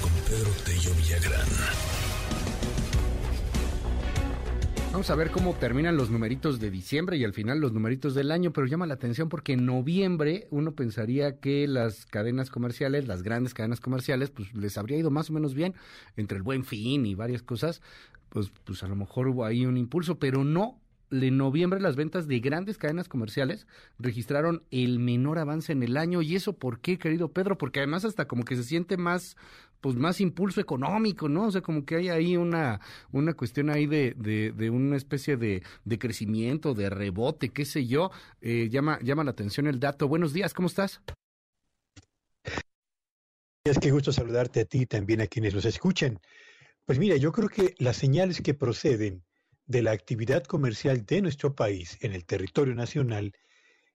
con Pedro Tello Villagrán. Vamos a ver cómo terminan los numeritos de diciembre y al final los numeritos del año, pero llama la atención porque en noviembre uno pensaría que las cadenas comerciales, las grandes cadenas comerciales, pues les habría ido más o menos bien entre el buen fin y varias cosas, pues, pues a lo mejor hubo ahí un impulso, pero no, en noviembre las ventas de grandes cadenas comerciales registraron el menor avance en el año. ¿Y eso por qué, querido Pedro? Porque además hasta como que se siente más, pues más impulso económico, ¿no? O sea, como que hay ahí una, una cuestión ahí de, de, una especie de, de, crecimiento, de rebote, qué sé yo. Eh, llama, llama la atención el dato. Buenos días, ¿cómo estás? Es que gusto saludarte a ti y también a quienes nos escuchan. Pues mira, yo creo que las señales que proceden de la actividad comercial de nuestro país en el territorio nacional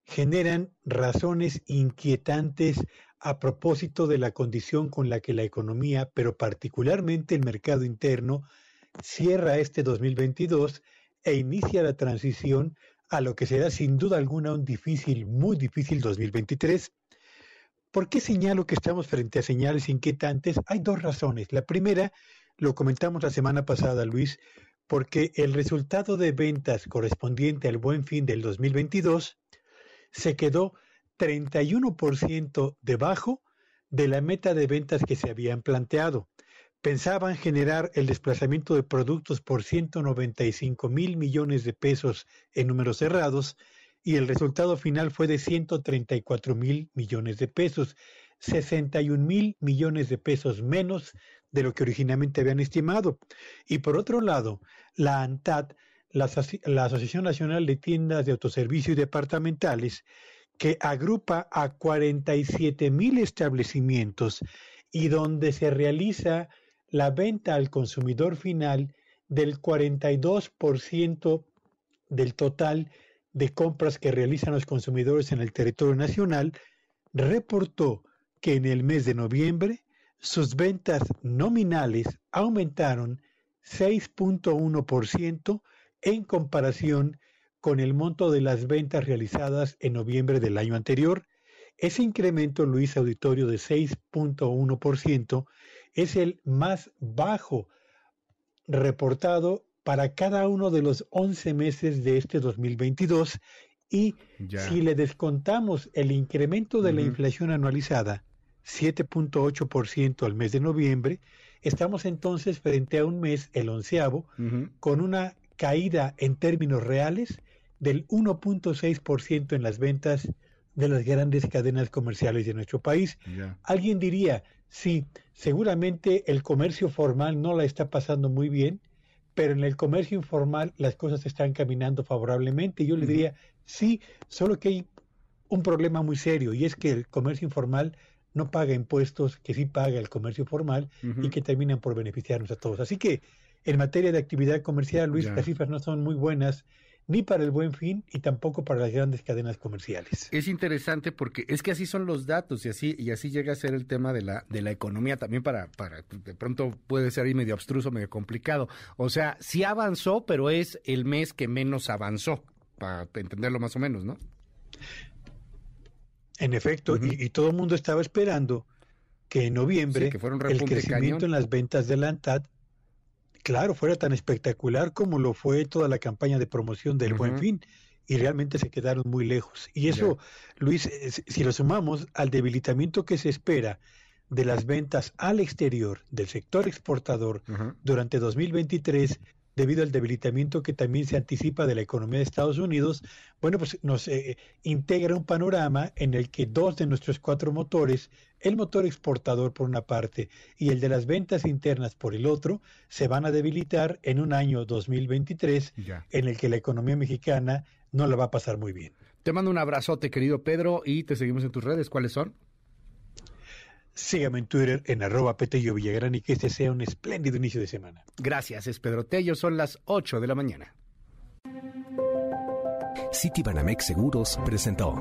generan razones inquietantes a propósito de la condición con la que la economía, pero particularmente el mercado interno, cierra este 2022 e inicia la transición a lo que será sin duda alguna un difícil, muy difícil 2023. ¿Por qué señalo que estamos frente a señales inquietantes? Hay dos razones. La primera, lo comentamos la semana pasada, Luis, porque el resultado de ventas correspondiente al buen fin del 2022 se quedó 31% debajo de la meta de ventas que se habían planteado. Pensaban generar el desplazamiento de productos por 195 mil millones de pesos en números cerrados y el resultado final fue de 134 mil millones de pesos, 61 mil millones de pesos menos de lo que originalmente habían estimado. Y por otro lado, la ANTAD, la, Asociación Nacional de Tiendas de Autoservicio y Departamentales, que agrupa a 47 mil establecimientos y donde se realiza la venta al consumidor final del 42% del total de compras que realizan los consumidores en el territorio nacional, reportó que en el mes de noviembre sus ventas nominales aumentaron 6.1% en comparación con el monto de las ventas realizadas en noviembre del año anterior. Ese incremento, Luis Auditorio, de 6.1% es el más bajo reportado para cada uno de los 11 meses de este 2022 y si le descontamos el incremento de la inflación anualizada, 7.8% al mes de noviembre, estamos entonces frente a un mes, el onceavo, con una caída en términos reales del 1.6% en las ventas de las grandes cadenas comerciales de nuestro país. Alguien diría, sí, seguramente el comercio formal no la está pasando muy bien, pero en el comercio informal las cosas están caminando favorablemente. Yo le diría, sí, solo que hay un problema muy serio y es que el comercio informal no paga impuestos que sí paga el comercio formal y que terminan por beneficiarnos a todos. Así que en materia de actividad comercial, Luis, las cifras no son muy buenas ni para el buen fin y tampoco para las grandes cadenas comerciales. Es interesante porque es que así son los datos y así y así llega a ser el tema de la de la economía también para para de pronto puede ser ahí medio abstruso, medio complicado. O sea, sí avanzó, pero es el mes que menos avanzó para entenderlo más o menos, ¿no? En efecto, y, todo el mundo estaba esperando que en noviembre el crecimiento en las ventas de la ANTAD, claro, fuera tan espectacular como lo fue toda la campaña de promoción del Buen Fin, y realmente se quedaron muy lejos. Y eso, Luis, si lo sumamos al debilitamiento que se espera de las ventas al exterior del sector exportador durante 2023, debido al debilitamiento que también se anticipa de la economía de Estados Unidos, bueno, pues nos eh, integra un panorama en el que dos de nuestros cuatro motores, el motor exportador por una parte y el de las ventas internas por el otro, se van a debilitar en un año 2023 en el que la economía mexicana no la va a pasar muy bien. Te mando un abrazote, querido Pedro, y te seguimos en tus redes. ¿Cuáles son? Sígame en Twitter en arroba Petello Villagrán y que este sea un espléndido inicio de semana. Gracias, es Pedro Tello, son las 8 de la mañana. Citibanamex Seguros presentó.